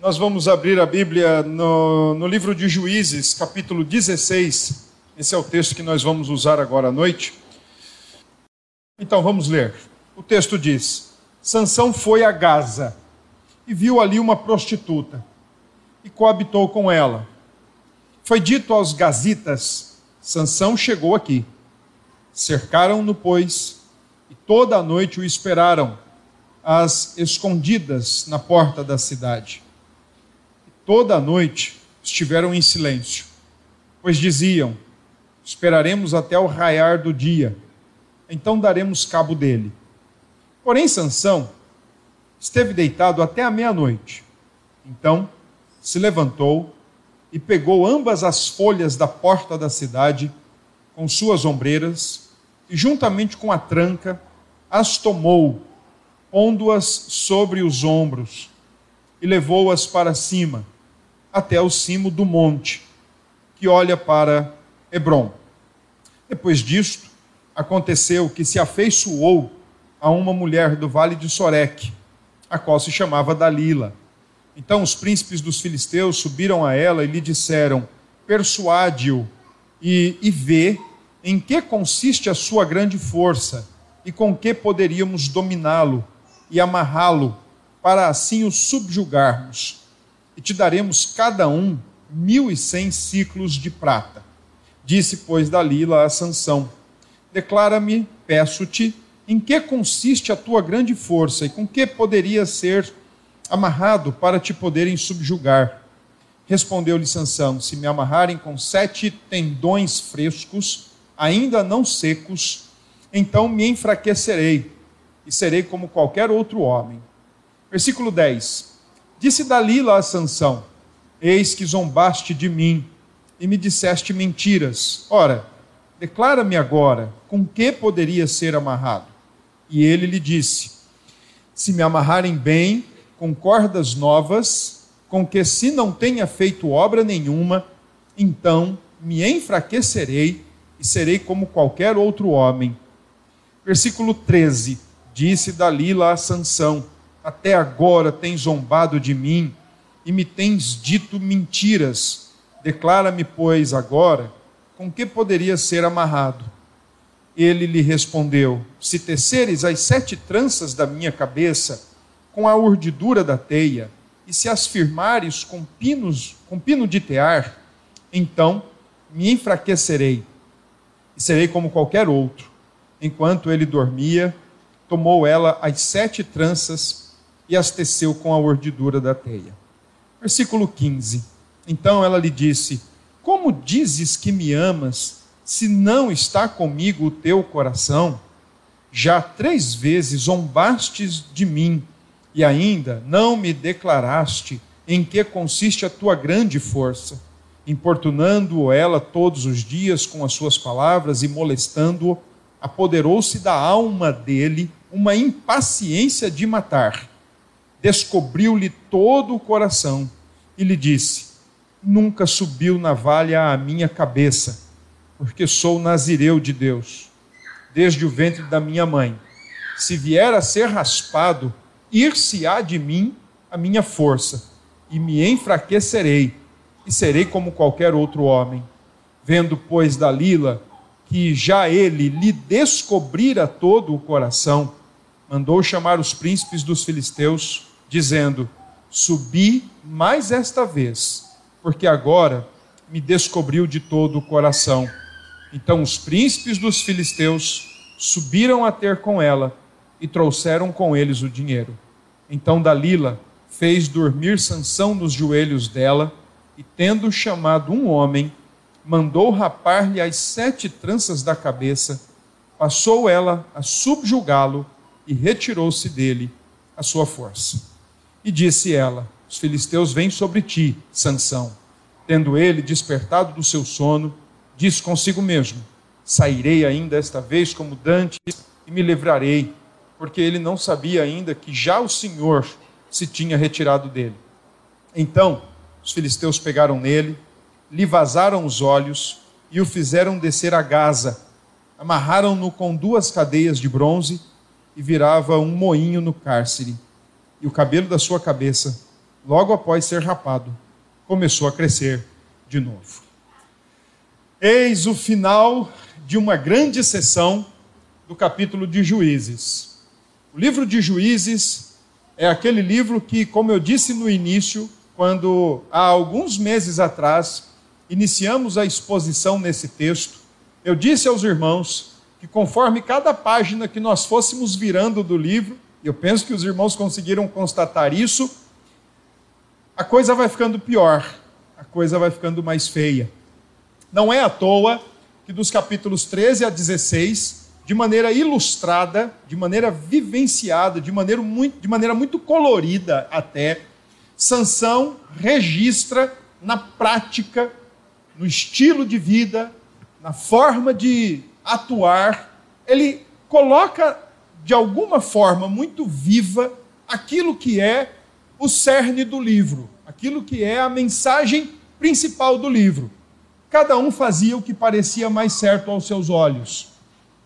Nós vamos abrir a Bíblia no, no, livro de Juízes, capítulo 16. Esse é o texto que nós vamos usar agora à noite. Então vamos ler. O texto diz: Sansão foi a Gaza e viu ali uma prostituta e coabitou com ela. Foi dito aos gazitas: Sansão chegou aqui. Cercaram-no, pois, e toda a noite o esperaram, às escondidas na porta da cidade toda a noite estiveram em silêncio, pois diziam: Esperaremos até o raiar do dia, então daremos cabo dele. Porém, Sansão esteve deitado até a meia-noite. Então se levantou e pegou ambas as folhas da porta da cidade com suas ombreiras e, juntamente com a tranca, as tomou, pondo-as sobre os ombros, e levou-as para cima até o cimo do monte, que olha para Hebron. Depois disto, aconteceu que se afeiçoou a uma mulher do vale de Soreque, a qual se chamava Dalila. Então os príncipes dos filisteus subiram a ela e lhe disseram: Persuade-o e, e vê em que consiste a sua grande força e com que poderíamos dominá-lo e amarrá-lo, para assim o subjugarmos e te daremos cada um mil e cem ciclos de prata. Disse, pois, Dalila a Sansão: Declara-me, peço-te, em que consiste a tua grande força e com que poderia ser amarrado para te poderem subjugar. Respondeu-lhe Sansão: Se me amarrarem com sete tendões frescos, ainda não secos, então me enfraquecerei e serei como qualquer outro homem. Versículo 10. Disse Dalila a Sansão: Eis que zombaste de mim e me disseste mentiras. Ora, declara-me agora, com que poderia ser amarrado? E ele lhe disse: Se me amarrarem bem, com cordas novas, com que se não tenha feito obra nenhuma, então me enfraquecerei e serei como qualquer outro homem. Versículo 13: Disse Dalila a Sansão: até agora tens zombado de mim e me tens dito mentiras. Declara-me, pois, agora, com que poderia ser amarrado? Ele lhe respondeu: Se teceres as sete tranças da minha cabeça com a urdidura da teia, e se as firmares com pinos, com pino de tear, então me enfraquecerei e serei como qualquer outro. Enquanto ele dormia, tomou ela as sete tranças e as teceu com a urdidura da teia. Versículo 15. Então ela lhe disse: Como dizes que me amas, se não está comigo o teu coração? Já três vezes zombastes de mim, e ainda não me declaraste em que consiste a tua grande força, importunando-o ela todos os dias com as suas palavras e molestando-o, apoderou-se da alma dele uma impaciência de matar descobriu-lhe todo o coração e lhe disse: Nunca subiu navalha à minha cabeça, porque sou nazireu de Deus, desde o ventre da minha mãe. Se vier a ser raspado, ir-se-á de mim a minha força, e me enfraquecerei, e serei como qualquer outro homem. Vendo, pois, Dalila que já ele lhe descobrira todo o coração, mandou chamar os príncipes dos filisteus dizendo: Subi mais esta vez, porque agora me descobriu de todo o coração. Então os príncipes dos filisteus subiram a ter com ela e trouxeram com eles o dinheiro. Então Dalila fez dormir Sansão nos joelhos dela e, tendo chamado um homem, mandou rapar-lhe as sete tranças da cabeça, passou ela a subjugá-lo e retirou-se dele a sua força. E disse ela: Os filisteus vêm sobre ti, Sansão. Tendo ele despertado do seu sono, disse consigo mesmo: Sairei ainda esta vez como dantes e me livrarei, porque ele não sabia ainda que já o Senhor se tinha retirado dele. Então os filisteus pegaram nele, lhe vazaram os olhos e o fizeram descer a Gaza. Amarraram-no com duas cadeias de bronze e virava um moinho no cárcere e o cabelo da sua cabeça logo após ser rapado, começou a crescer de novo. Eis o final de uma grande sessão do capítulo de Juízes. O livro de Juízes é aquele livro que, como eu disse no início, quando há alguns meses atrás iniciamos a exposição nesse texto, eu disse aos irmãos que conforme cada página que nós fôssemos virando do livro, eu penso que os irmãos conseguiram constatar isso, a coisa vai ficando pior, a coisa vai ficando mais feia. Não é à toa que dos capítulos 13 a 16, de maneira ilustrada, de maneira vivenciada, de maneira muito, de maneira muito colorida até, Sansão registra na prática, no estilo de vida, na forma de atuar, ele coloca de alguma forma muito viva aquilo que é o cerne do livro, aquilo que é a mensagem principal do livro. Cada um fazia o que parecia mais certo aos seus olhos.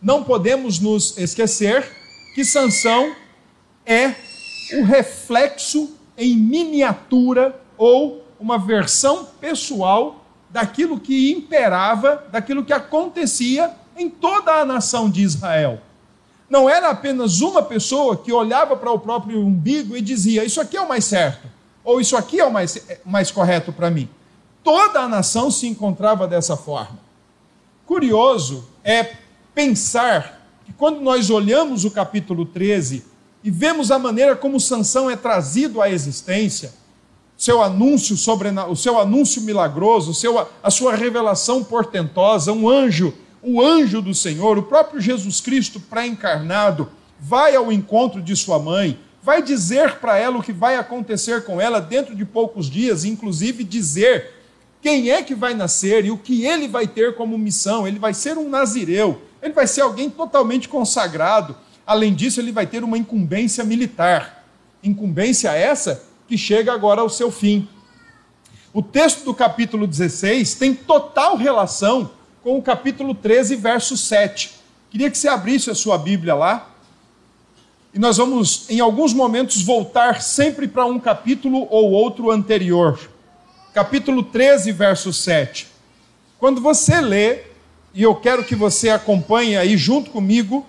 Não podemos nos esquecer que Sansão é o reflexo em miniatura ou uma versão pessoal daquilo que imperava, daquilo que acontecia em toda a nação de Israel. Não era apenas uma pessoa que olhava para o próprio umbigo e dizia: Isso aqui é o mais certo, ou isso aqui é o mais, é, mais correto para mim. Toda a nação se encontrava dessa forma. Curioso é pensar que quando nós olhamos o capítulo 13 e vemos a maneira como Sansão é trazido à existência, seu anúncio sobre o seu anúncio milagroso, seu, a sua revelação portentosa, um anjo o anjo do Senhor, o próprio Jesus Cristo pré-encarnado, vai ao encontro de sua mãe, vai dizer para ela o que vai acontecer com ela dentro de poucos dias, inclusive dizer quem é que vai nascer e o que ele vai ter como missão. Ele vai ser um nazireu, ele vai ser alguém totalmente consagrado. Além disso, ele vai ter uma incumbência militar. Incumbência essa que chega agora ao seu fim. O texto do capítulo 16 tem total relação com o capítulo 13, verso 7. Queria que você abrisse a sua Bíblia lá. E nós vamos, em alguns momentos, voltar sempre para um capítulo ou outro anterior. Capítulo 13, verso 7. Quando você lê, e eu quero que você acompanhe aí junto comigo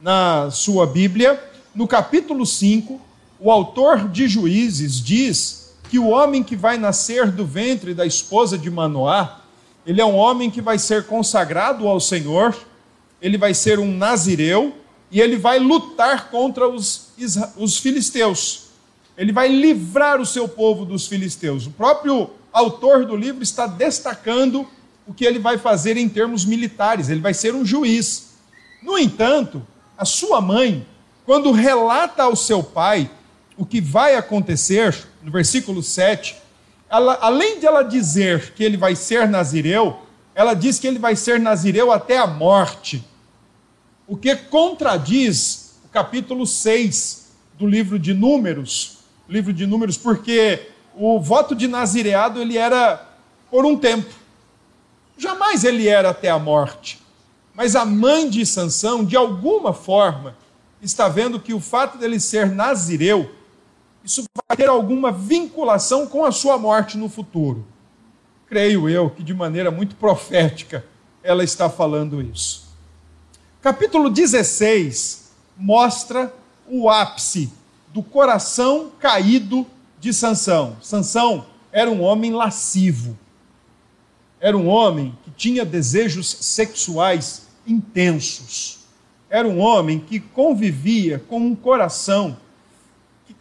na sua Bíblia, no capítulo 5, o autor de Juízes diz que o homem que vai nascer do ventre da esposa de Manoá ele é um homem que vai ser consagrado ao Senhor, ele vai ser um nazireu e ele vai lutar contra os, os filisteus. Ele vai livrar o seu povo dos filisteus. O próprio autor do livro está destacando o que ele vai fazer em termos militares, ele vai ser um juiz. No entanto, a sua mãe, quando relata ao seu pai o que vai acontecer, no versículo 7, ela, além de ela dizer que ele vai ser nazireu, ela diz que ele vai ser nazireu até a morte. O que contradiz o capítulo 6 do livro de Números, livro de Números, porque o voto de nazireado ele era por um tempo. Jamais ele era até a morte. Mas a mãe de Sansão, de alguma forma, está vendo que o fato dele ser nazireu isso vai ter alguma vinculação com a sua morte no futuro. Creio eu que de maneira muito profética ela está falando isso. Capítulo 16 mostra o ápice do coração caído de Sansão. Sansão era um homem lascivo. Era um homem que tinha desejos sexuais intensos. Era um homem que convivia com um coração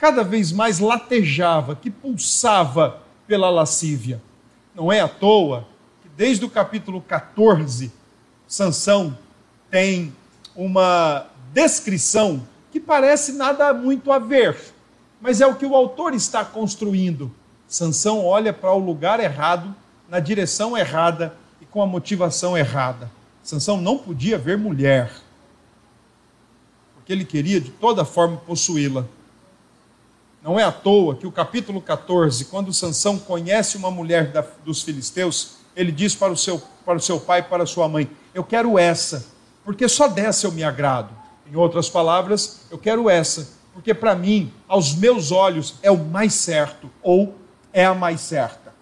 cada vez mais latejava, que pulsava pela lascívia. Não é à toa que desde o capítulo 14, Sansão tem uma descrição que parece nada muito a ver, mas é o que o autor está construindo. Sansão olha para o lugar errado, na direção errada e com a motivação errada. Sansão não podia ver mulher, porque ele queria de toda forma possuí-la. Não é à toa que o capítulo 14, quando Sansão conhece uma mulher da, dos filisteus, ele diz para o, seu, para o seu pai e para sua mãe: Eu quero essa, porque só dessa eu me agrado. Em outras palavras, eu quero essa, porque para mim, aos meus olhos, é o mais certo ou é a mais certa.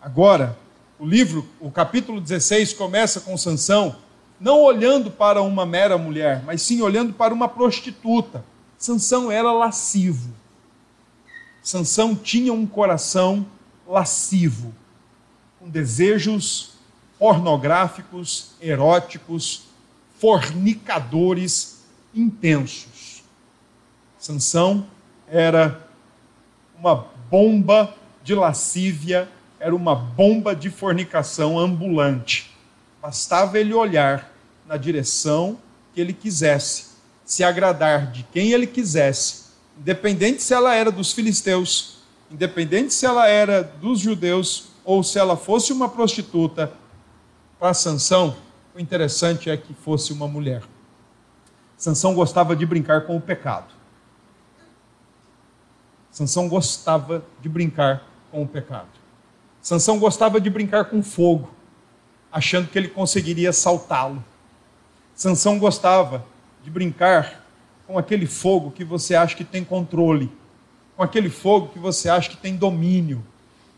Agora, o livro, o capítulo 16 começa com Sansão não olhando para uma mera mulher, mas sim olhando para uma prostituta. Sansão era lascivo. Sansão tinha um coração lascivo, com desejos pornográficos, eróticos, fornicadores intensos. Sansão era uma bomba de lascívia, era uma bomba de fornicação ambulante. Bastava ele olhar na direção que ele quisesse, se agradar de quem ele quisesse, independente se ela era dos filisteus, independente se ela era dos judeus ou se ela fosse uma prostituta. Para Sansão, o interessante é que fosse uma mulher. Sansão gostava de brincar com o pecado. Sansão gostava de brincar com o pecado. Sansão gostava de brincar com fogo achando que ele conseguiria saltá-lo. Sansão gostava de brincar com aquele fogo que você acha que tem controle, com aquele fogo que você acha que tem domínio,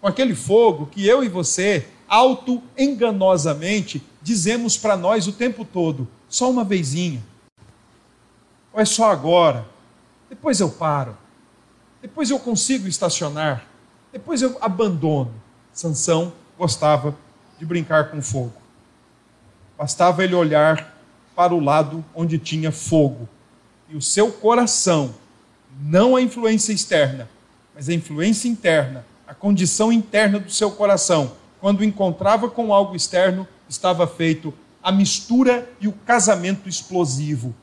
com aquele fogo que eu e você, auto-enganosamente, dizemos para nós o tempo todo: só uma vezinha, ou é só agora, depois eu paro, depois eu consigo estacionar, depois eu abandono. Sansão gostava de brincar com fogo. Bastava ele olhar para o lado onde tinha fogo. E o seu coração, não a influência externa, mas a influência interna, a condição interna do seu coração, quando encontrava com algo externo, estava feito a mistura e o casamento explosivo.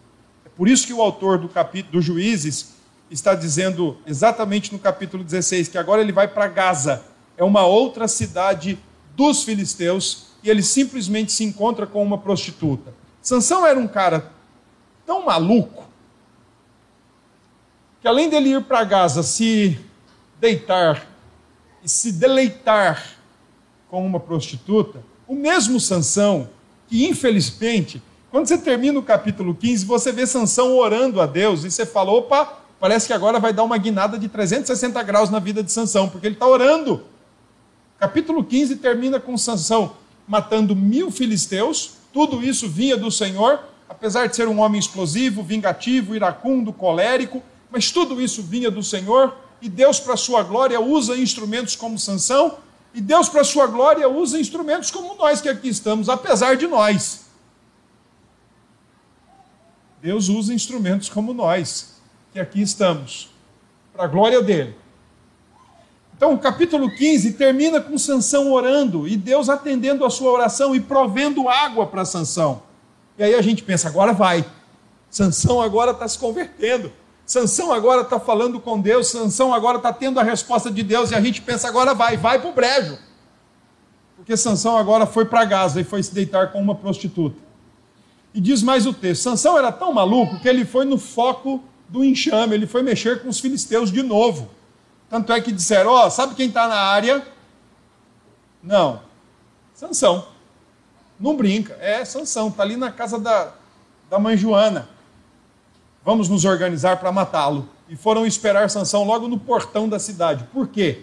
É por isso que o autor do capítulo dos Juízes está dizendo exatamente no capítulo 16 que agora ele vai para Gaza, é uma outra cidade dos filisteus e ele simplesmente se encontra com uma prostituta. Sansão era um cara tão maluco que além dele ir para Gaza se deitar e se deleitar com uma prostituta, o mesmo Sansão que infelizmente, quando você termina o capítulo 15, você vê Sansão orando a Deus e você fala, opa, parece que agora vai dar uma guinada de 360 graus na vida de Sansão, porque ele está orando. Capítulo 15 termina com Sansão matando mil filisteus. Tudo isso vinha do Senhor, apesar de ser um homem explosivo, vingativo, iracundo, colérico, mas tudo isso vinha do Senhor. E Deus, para sua glória, usa instrumentos como Sansão, e Deus, para sua glória, usa instrumentos como nós que aqui estamos, apesar de nós. Deus usa instrumentos como nós, que aqui estamos, para a glória dele. Então, o capítulo 15 termina com Sansão orando e Deus atendendo a sua oração e provendo água para Sansão. E aí a gente pensa, agora vai. Sansão agora está se convertendo. Sansão agora está falando com Deus, Sansão agora está tendo a resposta de Deus, e a gente pensa, agora vai, vai para o brejo. Porque Sansão agora foi para Gaza e foi se deitar com uma prostituta. E diz mais o texto: Sansão era tão maluco que ele foi no foco do enxame, ele foi mexer com os filisteus de novo. Tanto é que disseram: Ó, oh, sabe quem está na área? Não. Sansão. Não brinca. É Sansão, está ali na casa da, da mãe Joana. Vamos nos organizar para matá-lo. E foram esperar Sansão logo no portão da cidade. Por quê?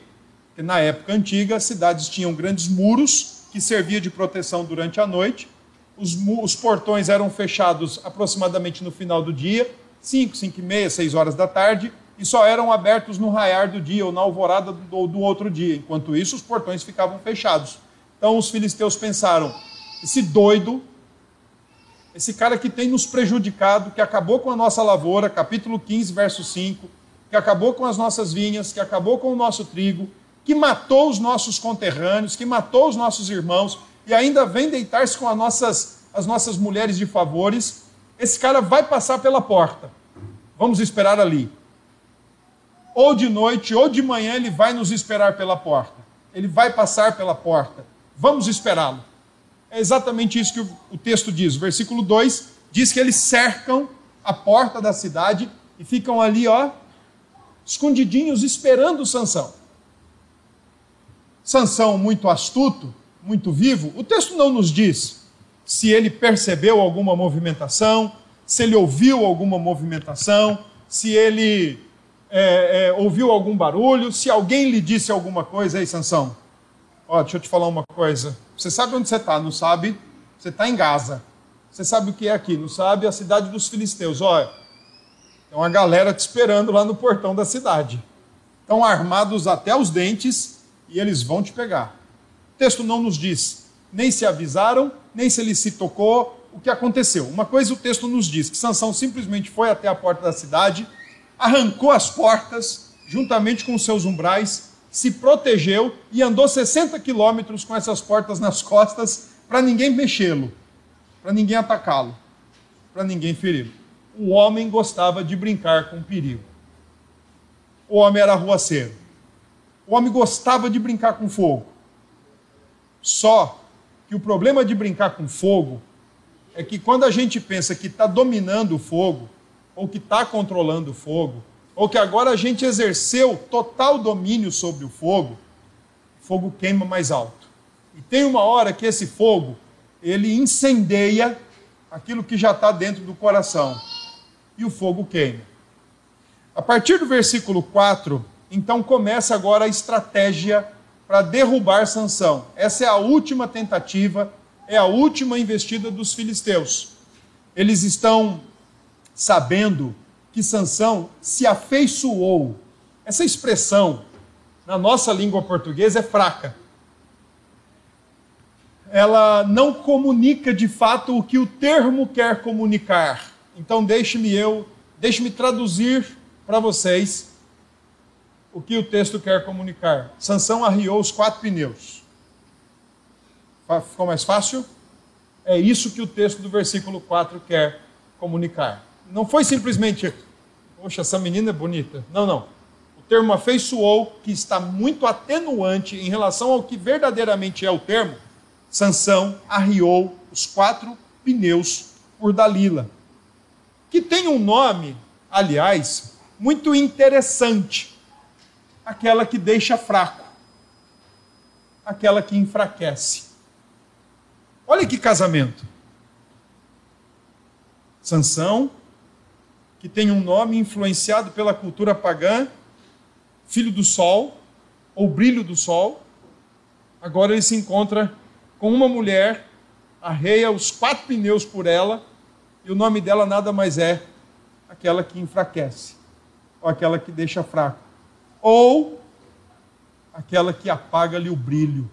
Porque na época antiga as cidades tinham grandes muros que servia de proteção durante a noite. Os, os portões eram fechados aproximadamente no final do dia, 5, 5 e meia, 6 horas da tarde, e só eram abertos no raiar do dia ou na alvorada do, do outro dia. Enquanto isso, os portões ficavam fechados. Então os filisteus pensaram: esse doido, esse cara que tem nos prejudicado, que acabou com a nossa lavoura, capítulo 15, verso 5, que acabou com as nossas vinhas, que acabou com o nosso trigo, que matou os nossos conterrâneos, que matou os nossos irmãos e ainda vem deitar-se com as nossas, as nossas mulheres de favores, esse cara vai passar pela porta. Vamos esperar ali ou de noite ou de manhã ele vai nos esperar pela porta. Ele vai passar pela porta. Vamos esperá-lo. É exatamente isso que o, texto diz. O versículo 2 diz que eles cercam a porta da cidade e ficam ali, ó, escondidinhos esperando Sansão. Sansão muito astuto, muito vivo. O texto não nos diz se ele percebeu alguma movimentação, se ele ouviu alguma movimentação, se ele é, é, ouviu algum barulho, se alguém lhe disse alguma coisa, aí, Sansão. Ó, deixa eu te falar uma coisa. Você sabe onde você está, não sabe? Você está em Gaza. Você sabe o que é aqui, não sabe? A cidade dos filisteus. Olha, tem uma galera te esperando lá no portão da cidade. Estão armados até os dentes e eles vão te pegar. O texto não nos diz nem se avisaram, nem se ele se tocou, o que aconteceu. Uma coisa o texto nos diz, que Sansão simplesmente foi até a porta da cidade, arrancou as portas, juntamente com os seus umbrais, se protegeu e andou 60 quilômetros com essas portas nas costas para ninguém mexê-lo, para ninguém atacá-lo, para ninguém feri-lo. O homem gostava de brincar com perigo. O homem era ruaceiro. O homem gostava de brincar com fogo. Só que o problema de brincar com fogo é que quando a gente pensa que está dominando o fogo, ou que está controlando o fogo, ou que agora a gente exerceu total domínio sobre o fogo, o fogo queima mais alto. E tem uma hora que esse fogo, ele incendeia aquilo que já está dentro do coração. E o fogo queima. A partir do versículo 4, então começa agora a estratégia para derrubar Sansão. Essa é a última tentativa, é a última investida dos filisteus. Eles estão sabendo que Sansão se afeiçoou. Essa expressão na nossa língua portuguesa é fraca. Ela não comunica de fato o que o termo quer comunicar. Então deixe-me eu, deixe-me traduzir para vocês o que o texto quer comunicar. Sansão arriou os quatro pneus. Ficou mais fácil? É isso que o texto do versículo 4 quer comunicar não foi simplesmente, poxa, essa menina é bonita. Não, não. O termo afeiçoou, que está muito atenuante em relação ao que verdadeiramente é o termo, Sansão arriou os quatro pneus por Dalila. Que tem um nome, aliás, muito interessante. Aquela que deixa fraco. Aquela que enfraquece. Olha que casamento. Sansão que tem um nome influenciado pela cultura pagã, filho do sol, ou brilho do sol. Agora ele se encontra com uma mulher, arreia os quatro pneus por ela, e o nome dela nada mais é aquela que enfraquece, ou aquela que deixa fraco, ou aquela que apaga-lhe o brilho,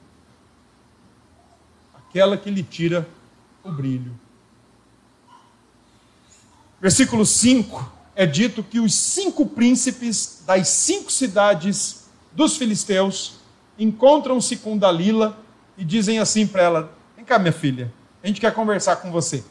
aquela que lhe tira o brilho. Versículo 5 é dito que os cinco príncipes das cinco cidades dos filisteus encontram-se com Dalila e dizem assim para ela: Vem cá, minha filha, a gente quer conversar com você.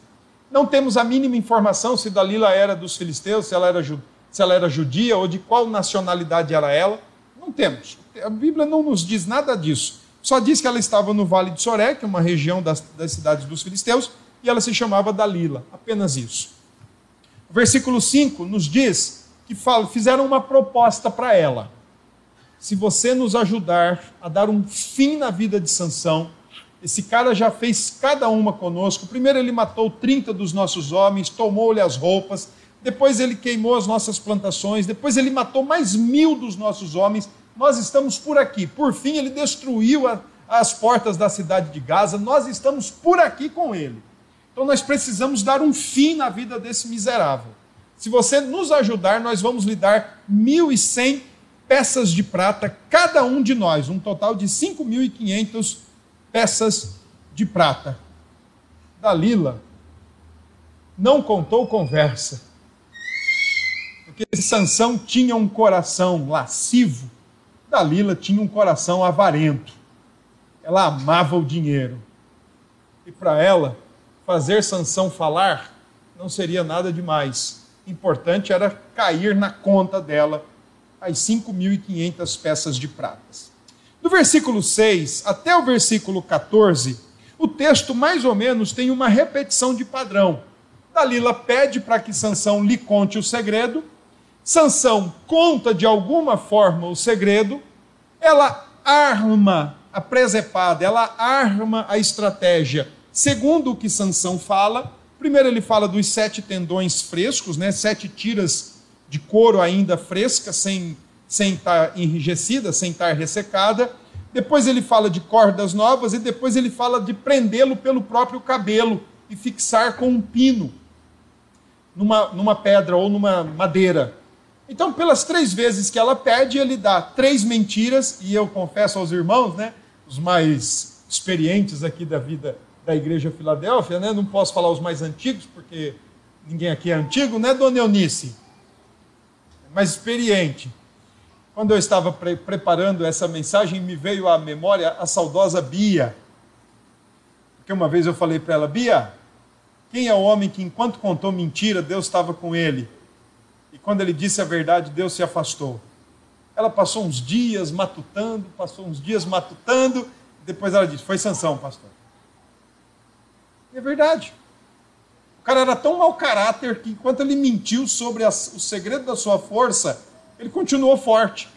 Não temos a mínima informação se Dalila era dos filisteus, se ela era, se ela era judia ou de qual nacionalidade era ela. Não temos. A Bíblia não nos diz nada disso. Só diz que ela estava no Vale de Soré, que é uma região das, das cidades dos filisteus, e ela se chamava Dalila. Apenas isso. O versículo 5 nos diz que fizeram uma proposta para ela. Se você nos ajudar a dar um fim na vida de Sansão, esse cara já fez cada uma conosco. Primeiro ele matou 30 dos nossos homens, tomou-lhe as roupas, depois ele queimou as nossas plantações, depois ele matou mais mil dos nossos homens. Nós estamos por aqui. Por fim, ele destruiu a, as portas da cidade de Gaza. Nós estamos por aqui com ele. Então nós precisamos dar um fim na vida desse miserável. Se você nos ajudar, nós vamos lhe dar 1.100 peças de prata, cada um de nós, um total de 5.500 peças de prata. Dalila não contou conversa, porque Sansão tinha um coração lascivo, Dalila tinha um coração avarento. Ela amava o dinheiro. E para ela, fazer Sansão falar não seria nada demais. Importante era cair na conta dela as 5.500 peças de pratas. Do versículo 6 até o versículo 14, o texto mais ou menos tem uma repetição de padrão. Dalila pede para que Sansão lhe conte o segredo. Sansão conta de alguma forma o segredo. Ela arma a presepada, ela arma a estratégia Segundo o que Sansão fala, primeiro ele fala dos sete tendões frescos, né, sete tiras de couro ainda fresca, sem, sem estar tá enrijecida, sem estar tá ressecada. Depois ele fala de cordas novas e depois ele fala de prendê-lo pelo próprio cabelo e fixar com um pino numa, numa pedra ou numa madeira. Então, pelas três vezes que ela pede, ele dá três mentiras, e eu confesso aos irmãos, né, os mais experientes aqui da vida da Igreja Filadélfia, né, não posso falar os mais antigos, porque ninguém aqui é antigo, né, dona Eunice? Mais experiente. Quando eu estava pre preparando essa mensagem, me veio à memória a saudosa Bia. Porque uma vez eu falei para ela, Bia, quem é o homem que, enquanto contou mentira, Deus estava com ele? E quando ele disse a verdade, Deus se afastou. Ela passou uns dias matutando, passou uns dias matutando, depois ela disse: Foi sanção, pastor. É verdade. O cara era tão mau caráter que, enquanto ele mentiu sobre o segredo da sua força, ele continuou forte.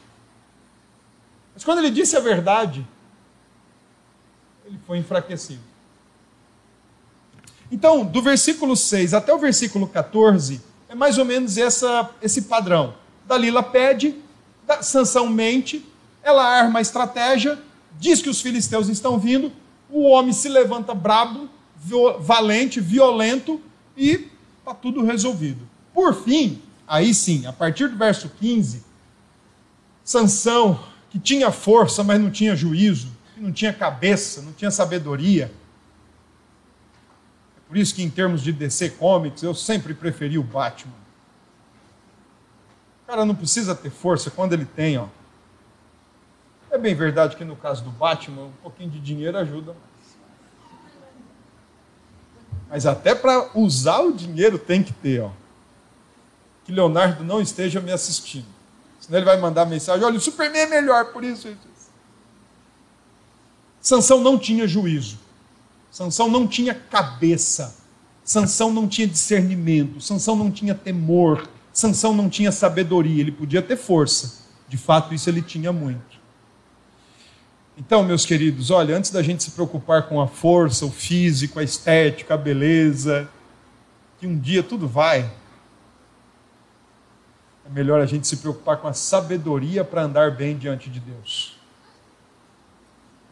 Mas quando ele disse a verdade, ele foi enfraquecido. Então, do versículo 6 até o versículo 14, é mais ou menos essa, esse padrão. Dalila pede, Sansão mente, ela arma a estratégia, diz que os filisteus estão vindo, o homem se levanta brabo, valente, violento e está tudo resolvido. Por fim, aí sim, a partir do verso 15, Sansão, que tinha força, mas não tinha juízo, não tinha cabeça, não tinha sabedoria, por isso que em termos de DC Comics, eu sempre preferi o Batman. O cara não precisa ter força quando ele tem, ó. É bem verdade que no caso do Batman, um pouquinho de dinheiro ajuda. Mas até para usar o dinheiro tem que ter, ó. Que Leonardo não esteja me assistindo. Senão ele vai mandar mensagem: olha, o Superman é melhor, por isso, isso, isso. Sansão não tinha juízo. Sansão não tinha cabeça. Sansão não tinha discernimento. Sansão não tinha temor. Sansão não tinha sabedoria. Ele podia ter força. De fato, isso ele tinha muito. Então, meus queridos, olha, antes da gente se preocupar com a força, o físico, a estética, a beleza, que um dia tudo vai, é melhor a gente se preocupar com a sabedoria para andar bem diante de Deus.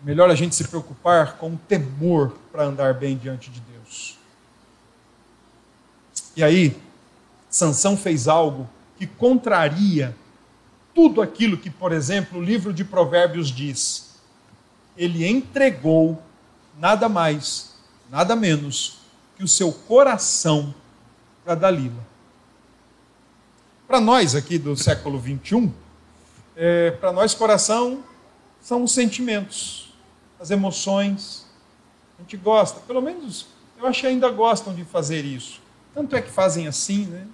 Melhor a gente se preocupar com o temor para andar bem diante de Deus. E aí, Sansão fez algo que contraria tudo aquilo que, por exemplo, o livro de Provérbios diz. Ele entregou nada mais, nada menos que o seu coração para Dalila. Para nós aqui do século 21, é, para nós coração são os sentimentos as emoções. A gente gosta, pelo menos eu acho que ainda gostam de fazer isso. Tanto é que fazem assim, né?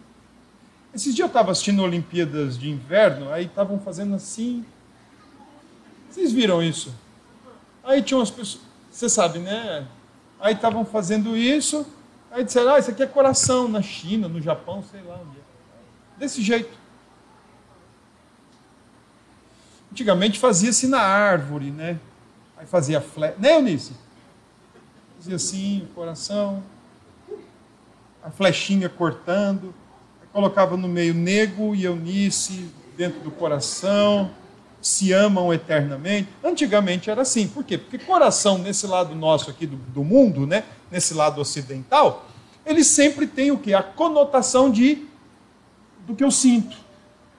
Esses dias eu estava assistindo Olimpíadas de Inverno, aí estavam fazendo assim. Vocês viram isso? Aí tinham as pessoas, você sabe, né? Aí estavam fazendo isso, aí disseram, ah, isso aqui é coração na China, no Japão, sei lá onde é. Desse jeito. Antigamente fazia-se na árvore, né? Aí fazia flecha. Né, Eunice? Fazia assim, o coração. A flechinha cortando. Colocava no meio Nego e Eunice dentro do coração. Se amam eternamente. Antigamente era assim. Por quê? Porque coração, nesse lado nosso aqui do, do mundo, né? nesse lado ocidental, ele sempre tem o quê? A conotação de do que eu sinto,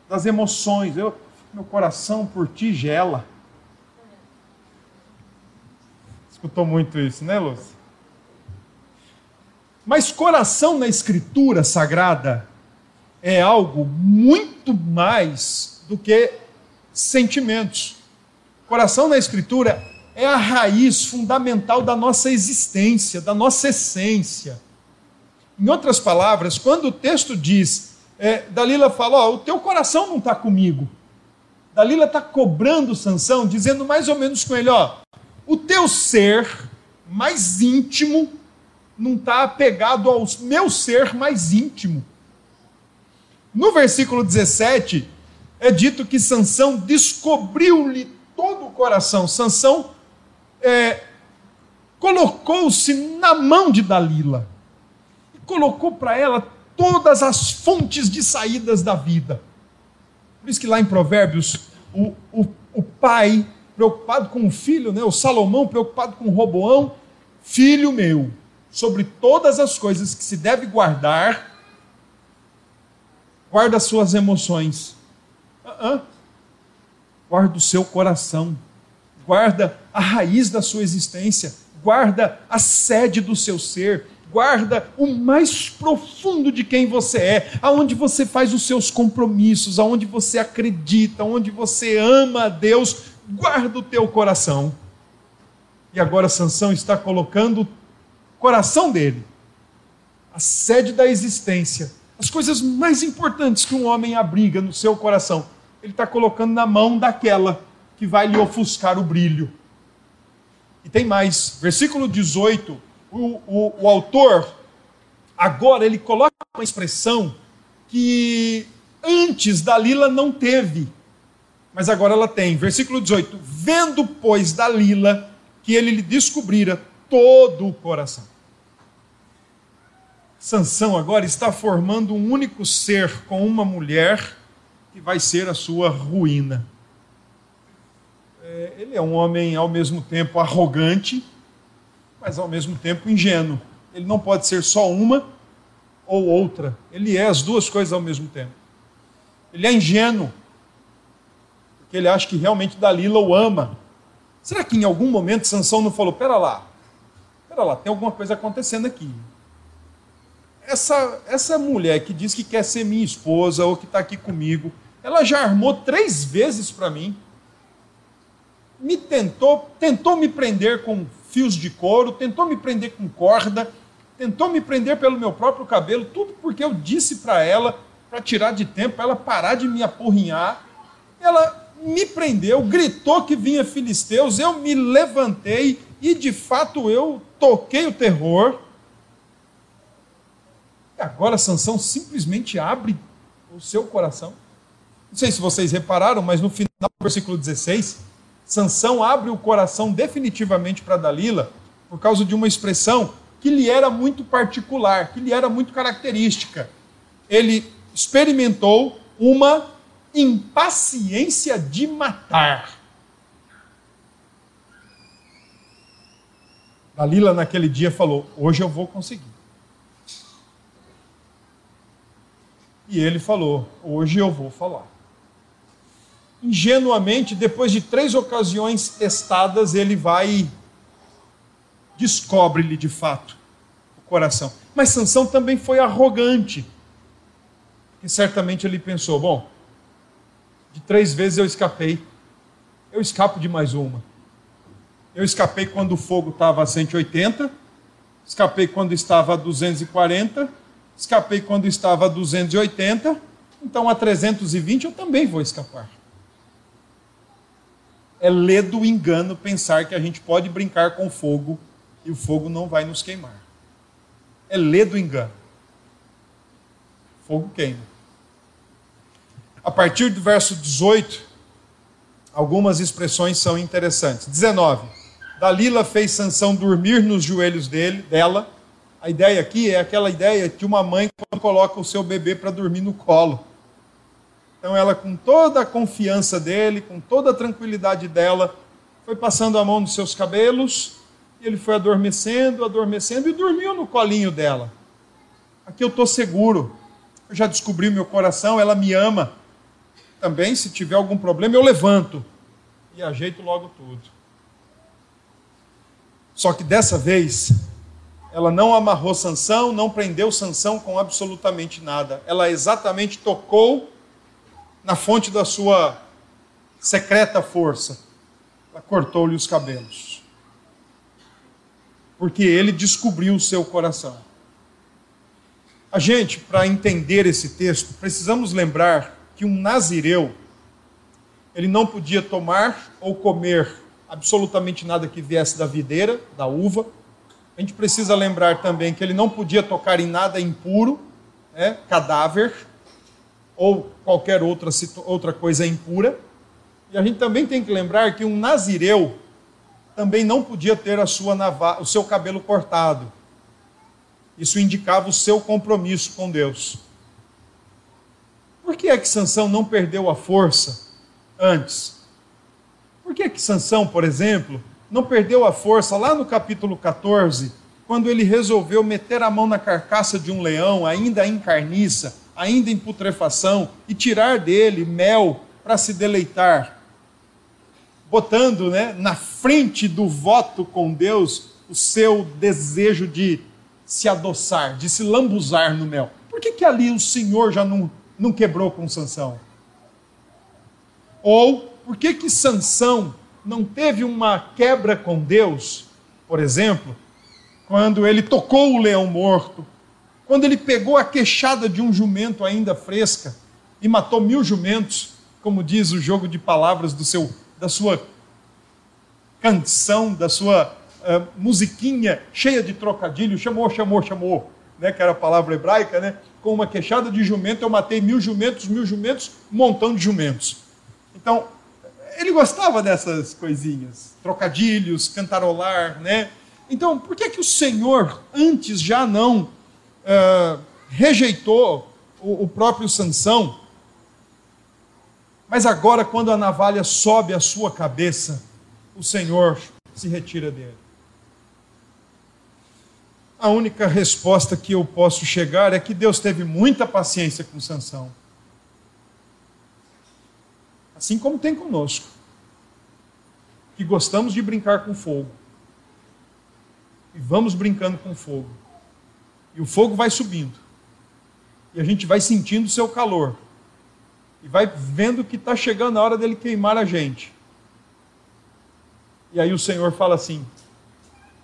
das emoções. Eu, meu coração por ti gela Escutou muito isso, né, Lúcia? Mas coração na Escritura Sagrada é algo muito mais do que sentimentos. Coração na Escritura é a raiz fundamental da nossa existência, da nossa essência. Em outras palavras, quando o texto diz, é, Dalila fala: Ó, o teu coração não está comigo. Dalila está cobrando Sansão, dizendo mais ou menos com ele: Ó, o teu ser mais íntimo não está apegado ao meu ser mais íntimo. No versículo 17 é dito que Sansão descobriu-lhe todo o coração. Sansão é, colocou-se na mão de Dalila e colocou para ela todas as fontes de saídas da vida. Por isso que lá em Provérbios, o, o, o pai preocupado com o filho, né? o Salomão preocupado com o Roboão, filho meu, sobre todas as coisas que se deve guardar, guarda suas emoções. Uh -uh. Guarda o seu coração. Guarda a raiz da sua existência. Guarda a sede do seu ser. Guarda o mais profundo de quem você é, aonde você faz os seus compromissos, aonde você acredita, aonde você ama a Deus. Guarda o teu coração. E agora Sansão está colocando o coração dele, a sede da existência, as coisas mais importantes que um homem abriga no seu coração, ele está colocando na mão daquela que vai lhe ofuscar o brilho. E tem mais, versículo 18, o, o, o autor, agora ele coloca uma expressão que antes Dalila não teve, mas agora ela tem. Versículo 18: Vendo, pois, Dalila que ele lhe descobrira todo o coração. Sansão agora está formando um único ser com uma mulher que vai ser a sua ruína. É, ele é um homem ao mesmo tempo arrogante, mas ao mesmo tempo ingênuo. Ele não pode ser só uma ou outra. Ele é as duas coisas ao mesmo tempo. Ele é ingênuo, porque ele acha que realmente Dalila o ama. Será que em algum momento Sansão não falou: pera lá, pera lá, tem alguma coisa acontecendo aqui essa, essa mulher que diz que quer ser minha esposa ou que está aqui comigo, ela já armou três vezes para mim. Me tentou, tentou me prender com fios de couro, tentou me prender com corda, tentou me prender pelo meu próprio cabelo, tudo porque eu disse para ela, para tirar de tempo, para ela parar de me apurrinhar. Ela me prendeu, gritou que vinha filisteus, eu me levantei e de fato eu toquei o terror e agora Sansão simplesmente abre o seu coração. Não sei se vocês repararam, mas no final do versículo 16, Sansão abre o coração definitivamente para Dalila por causa de uma expressão que lhe era muito particular, que lhe era muito característica. Ele experimentou uma impaciência de matar. Dalila naquele dia falou: Hoje eu vou conseguir. E ele falou: Hoje eu vou falar. Ingenuamente, depois de três ocasiões testadas, ele vai descobre-lhe de fato o coração. Mas Sansão também foi arrogante. Que certamente ele pensou: bom, de três vezes eu escapei, eu escapo de mais uma. Eu escapei quando o fogo estava a 180, escapei quando estava a 240 Escapei quando estava a 280, então a 320 eu também vou escapar. É ledo engano pensar que a gente pode brincar com fogo e o fogo não vai nos queimar. É ledo engano. Fogo queima. A partir do verso 18, algumas expressões são interessantes. 19. Dalila fez Sansão dormir nos joelhos dele, dela a ideia aqui é aquela ideia de uma mãe quando coloca o seu bebê para dormir no colo. Então ela, com toda a confiança dele, com toda a tranquilidade dela, foi passando a mão nos seus cabelos, e ele foi adormecendo, adormecendo e dormiu no colinho dela. Aqui eu estou seguro, eu já descobri meu coração, ela me ama. Também, se tiver algum problema, eu levanto e ajeito logo tudo. Só que dessa vez, ela não amarrou Sansão, não prendeu Sansão com absolutamente nada. Ela exatamente tocou na fonte da sua secreta força. Ela cortou-lhe os cabelos. Porque ele descobriu o seu coração. A gente, para entender esse texto, precisamos lembrar que um nazireu ele não podia tomar ou comer absolutamente nada que viesse da videira, da uva, a gente precisa lembrar também que ele não podia tocar em nada impuro, né, cadáver, ou qualquer outra, outra coisa impura. E a gente também tem que lembrar que um nazireu também não podia ter a sua o seu cabelo cortado. Isso indicava o seu compromisso com Deus. Por que é que Sansão não perdeu a força antes? Por que é que Sansão, por exemplo, não perdeu a força lá no capítulo 14, quando ele resolveu meter a mão na carcaça de um leão, ainda em carniça, ainda em putrefação, e tirar dele mel para se deleitar, botando né, na frente do voto com Deus o seu desejo de se adoçar, de se lambuzar no mel. Por que, que ali o Senhor já não, não quebrou com Sansão? Ou por que que Sansão não teve uma quebra com Deus, por exemplo, quando ele tocou o leão morto, quando ele pegou a queixada de um jumento ainda fresca e matou mil jumentos, como diz o jogo de palavras do seu, da sua canção, da sua uh, musiquinha cheia de trocadilho, chamou, chamou, chamou, né, que era a palavra hebraica, né? Com uma queixada de jumento eu matei mil jumentos, mil jumentos, um montão de jumentos. Então, ele gostava dessas coisinhas, trocadilhos, cantarolar, né? Então, por que que o Senhor antes já não uh, rejeitou o, o próprio Sansão? Mas agora, quando a navalha sobe a sua cabeça, o Senhor se retira dele. A única resposta que eu posso chegar é que Deus teve muita paciência com Sansão. Assim como tem conosco, que gostamos de brincar com fogo. E vamos brincando com fogo. E o fogo vai subindo. E a gente vai sentindo o seu calor. E vai vendo que está chegando a hora dele queimar a gente. E aí o Senhor fala assim: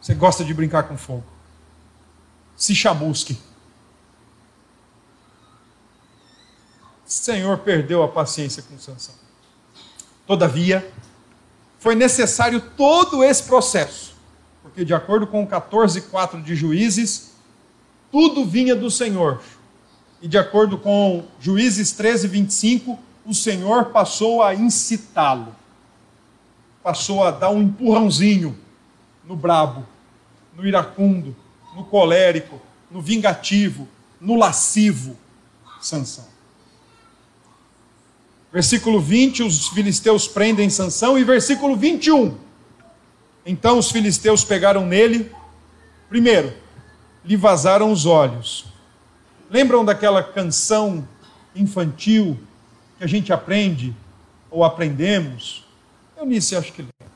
Você gosta de brincar com fogo? Se chamusque. O Senhor perdeu a paciência com Sansão. Todavia, foi necessário todo esse processo, porque, de acordo com 14,4 de Juízes, tudo vinha do Senhor. E, de acordo com Juízes 13, 25, o Senhor passou a incitá-lo, passou a dar um empurrãozinho no brabo, no iracundo, no colérico, no vingativo, no lascivo, Sansão. Versículo 20, os filisteus prendem Sansão e versículo 21. Então os filisteus pegaram nele, primeiro, lhe vazaram os olhos. Lembram daquela canção infantil que a gente aprende ou aprendemos? Eu nisso acho que lembro.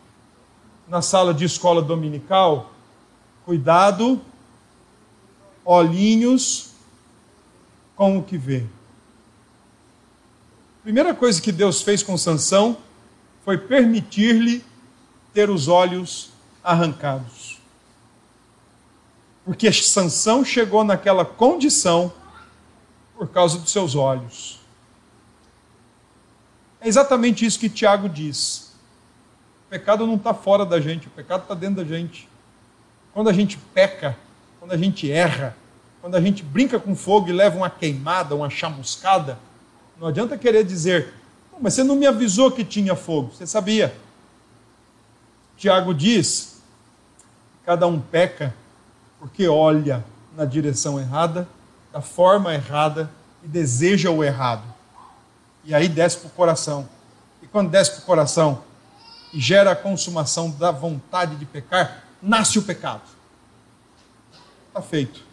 Na sala de escola dominical, cuidado, olhinhos com o que vê primeira coisa que Deus fez com Sansão foi permitir-lhe ter os olhos arrancados. Porque Sansão chegou naquela condição por causa dos seus olhos. É exatamente isso que Tiago diz. O pecado não está fora da gente, o pecado está dentro da gente. Quando a gente peca, quando a gente erra, quando a gente brinca com fogo e leva uma queimada, uma chamuscada, não adianta querer dizer, mas você não me avisou que tinha fogo. Você sabia. Tiago diz: cada um peca porque olha na direção errada, da forma errada e deseja o errado. E aí desce para o coração. E quando desce para o coração e gera a consumação da vontade de pecar, nasce o pecado. Está feito.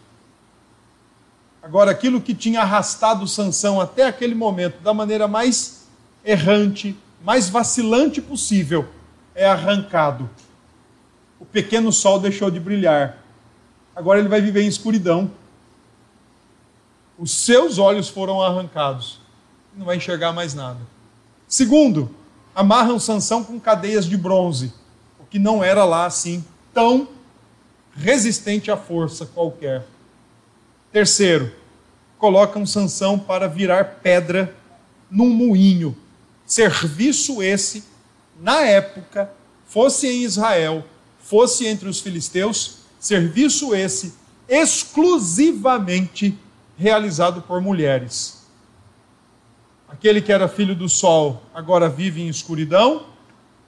Agora, aquilo que tinha arrastado Sansão até aquele momento da maneira mais errante, mais vacilante possível, é arrancado. O pequeno sol deixou de brilhar. Agora ele vai viver em escuridão. Os seus olhos foram arrancados. Não vai enxergar mais nada. Segundo, amarram Sansão com cadeias de bronze, o que não era lá assim tão resistente à força qualquer. Terceiro, colocam Sansão para virar pedra num moinho. Serviço esse, na época, fosse em Israel, fosse entre os filisteus, serviço esse exclusivamente realizado por mulheres. Aquele que era filho do sol agora vive em escuridão,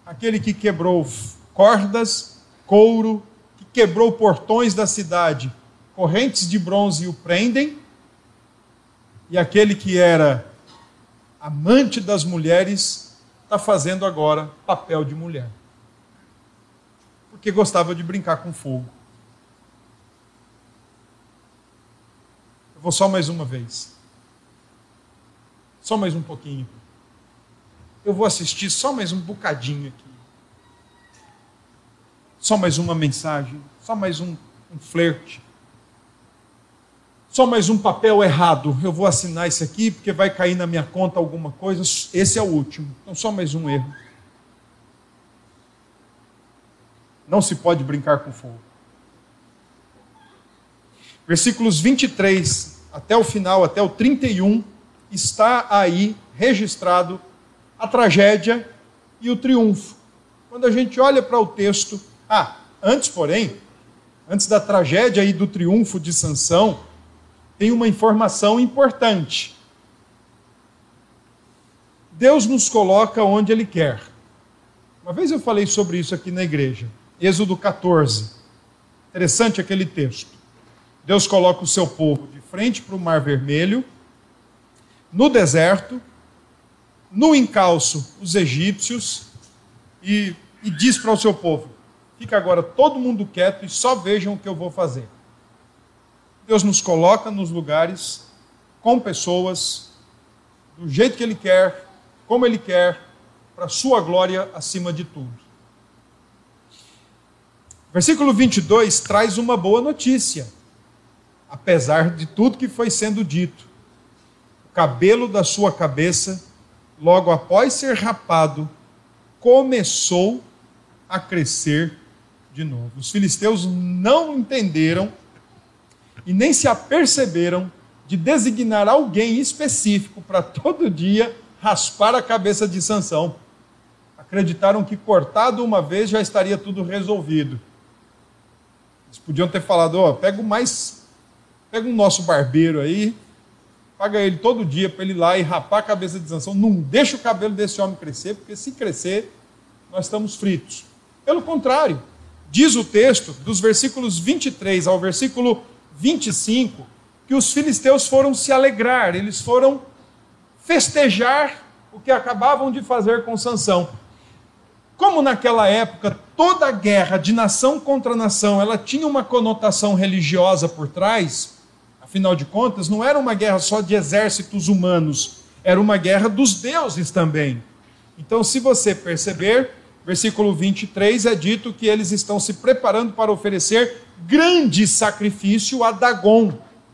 aquele que quebrou cordas, couro, que quebrou portões da cidade correntes de bronze o prendem, e aquele que era amante das mulheres está fazendo agora papel de mulher. Porque gostava de brincar com fogo. Vou só mais uma vez. Só mais um pouquinho. Eu vou assistir só mais um bocadinho aqui. Só mais uma mensagem, só mais um, um flerte. Só mais um papel errado. Eu vou assinar esse aqui porque vai cair na minha conta alguma coisa. Esse é o último. Então, só mais um erro. Não se pode brincar com fogo. Versículos 23 até o final, até o 31, está aí registrado a tragédia e o triunfo. Quando a gente olha para o texto, ah, antes, porém, antes da tragédia e do triunfo de Sansão, tem uma informação importante. Deus nos coloca onde Ele quer. Uma vez eu falei sobre isso aqui na igreja. Êxodo 14. Interessante aquele texto. Deus coloca o seu povo frente para o Mar Vermelho, no deserto, no encalço os egípcios, e, e diz para o seu povo: fica agora todo mundo quieto e só vejam o que eu vou fazer. Deus nos coloca nos lugares com pessoas do jeito que Ele quer, como Ele quer, para Sua glória acima de tudo. Versículo 22 traz uma boa notícia, apesar de tudo que foi sendo dito. O cabelo da sua cabeça, logo após ser rapado, começou a crescer de novo. Os filisteus não entenderam e nem se aperceberam de designar alguém específico para todo dia raspar a cabeça de Sansão. Acreditaram que cortado uma vez já estaria tudo resolvido. Eles podiam ter falado, ó, oh, pega o mais pega o nosso barbeiro aí, paga ele todo dia para ele ir lá e rapar a cabeça de Sansão. Não deixa o cabelo desse homem crescer, porque se crescer, nós estamos fritos. Pelo contrário, diz o texto, dos versículos 23 ao versículo 25, que os filisteus foram se alegrar, eles foram festejar o que acabavam de fazer com Sansão. Como naquela época toda guerra de nação contra nação, ela tinha uma conotação religiosa por trás, afinal de contas, não era uma guerra só de exércitos humanos, era uma guerra dos deuses também. Então, se você perceber, versículo 23 é dito que eles estão se preparando para oferecer grande sacrifício a Dagon,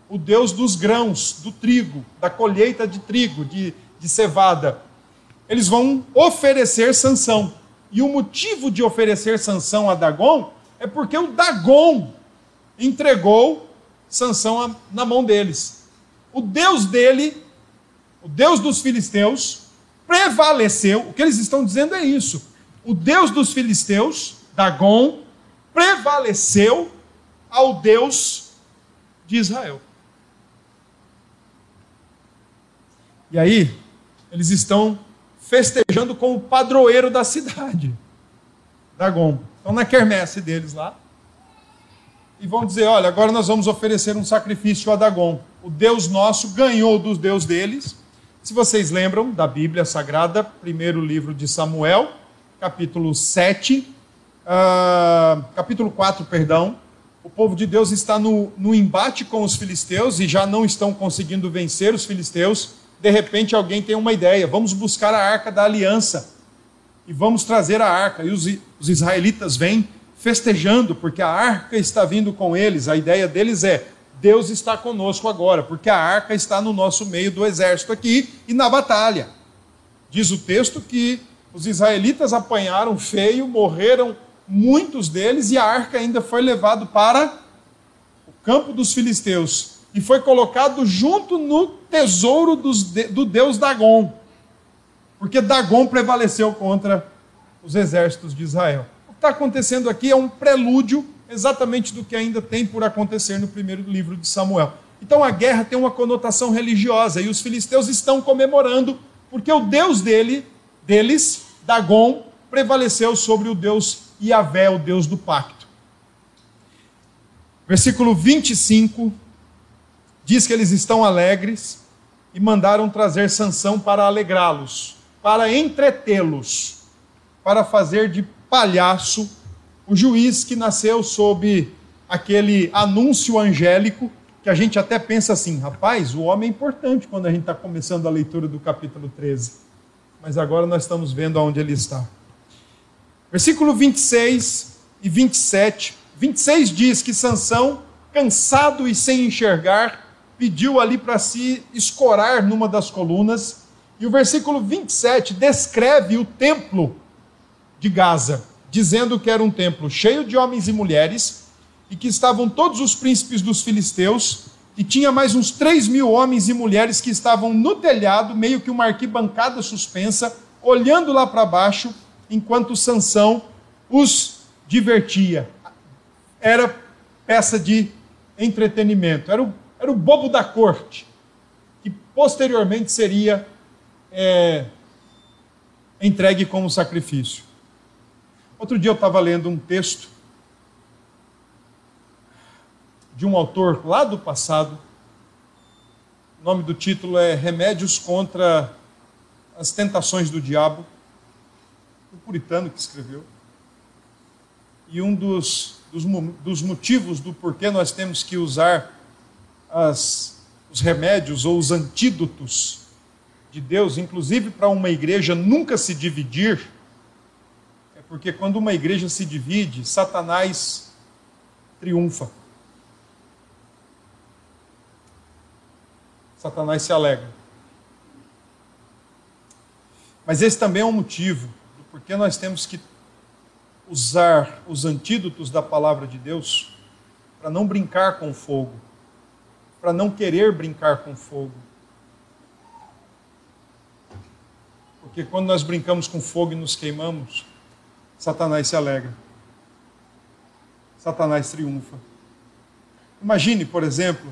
o deus dos grãos, do trigo, da colheita de trigo, de, de cevada. Eles vão oferecer Sansão. E o motivo de oferecer Sansão a Dagon é porque o Dagon entregou Sansão na mão deles. O deus dele, o deus dos filisteus, prevaleceu. O que eles estão dizendo é isso. O deus dos filisteus, Dagon, prevaleceu ao Deus de Israel. E aí, eles estão festejando com o padroeiro da cidade, Dagon. Estão na quermesse deles lá. E vão dizer: olha, agora nós vamos oferecer um sacrifício a Dagon. O Deus nosso ganhou dos Deus deles. Se vocês lembram da Bíblia Sagrada, primeiro livro de Samuel, capítulo 7, uh, ah, capítulo 4, perdão, o povo de Deus está no, no embate com os filisteus e já não estão conseguindo vencer os filisteus. De repente, alguém tem uma ideia: vamos buscar a arca da aliança e vamos trazer a arca. E os, os israelitas vêm festejando, porque a arca está vindo com eles. A ideia deles é: Deus está conosco agora, porque a arca está no nosso meio do exército aqui e na batalha. Diz o texto que os israelitas apanharam feio, morreram muitos deles, e a arca ainda foi levado para o campo dos filisteus e foi colocado junto no tesouro dos, do deus Dagon, porque Dagon prevaleceu contra os exércitos de Israel. Está acontecendo aqui é um prelúdio exatamente do que ainda tem por acontecer no primeiro livro de Samuel. Então a guerra tem uma conotação religiosa e os filisteus estão comemorando porque o deus dele, deles, Dagon, prevaleceu sobre o deus Yahvé, o Deus do pacto. Versículo 25 diz que eles estão alegres e mandaram trazer Sansão para alegrá-los, para entretê-los, para fazer de palhaço o juiz que nasceu sob aquele anúncio angélico que a gente até pensa assim, rapaz, o homem é importante quando a gente está começando a leitura do capítulo 13. Mas agora nós estamos vendo aonde ele está. Versículo 26 e 27. 26 diz que Sansão, cansado e sem enxergar, pediu ali para se escorar numa das colunas. E o versículo 27 descreve o templo de Gaza, dizendo que era um templo cheio de homens e mulheres, e que estavam todos os príncipes dos filisteus, e tinha mais uns 3 mil homens e mulheres que estavam no telhado, meio que uma arquibancada suspensa, olhando lá para baixo, enquanto Sansão os divertia. Era peça de entretenimento, era o, era o bobo da corte, que posteriormente seria é, entregue como sacrifício. Outro dia eu estava lendo um texto de um autor lá do passado. O nome do título é Remédios contra as Tentações do Diabo. O puritano que escreveu. E um dos, dos, dos motivos do porquê nós temos que usar as, os remédios ou os antídotos de Deus, inclusive para uma igreja nunca se dividir, porque quando uma igreja se divide, Satanás triunfa. Satanás se alegra. Mas esse também é um motivo do porquê nós temos que usar os antídotos da palavra de Deus para não brincar com fogo, para não querer brincar com fogo. Porque quando nós brincamos com fogo e nos queimamos, Satanás se alegra. Satanás triunfa. Imagine, por exemplo,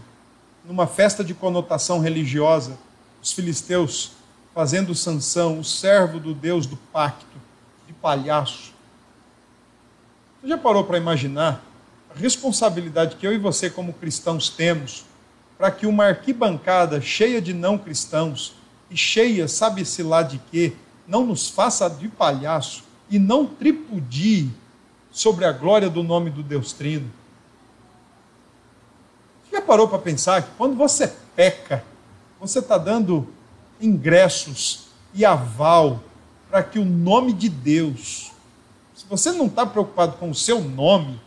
numa festa de conotação religiosa, os filisteus fazendo Sansão, o servo do Deus do pacto, de palhaço. Você já parou para imaginar a responsabilidade que eu e você, como cristãos, temos para que uma arquibancada cheia de não cristãos e cheia, sabe-se lá de quê, não nos faça de palhaço e não tripudie sobre a glória do nome do Deus Trino? Já parou para pensar que quando você peca, você está dando ingressos e aval para que o nome de Deus, se você não está preocupado com o seu nome,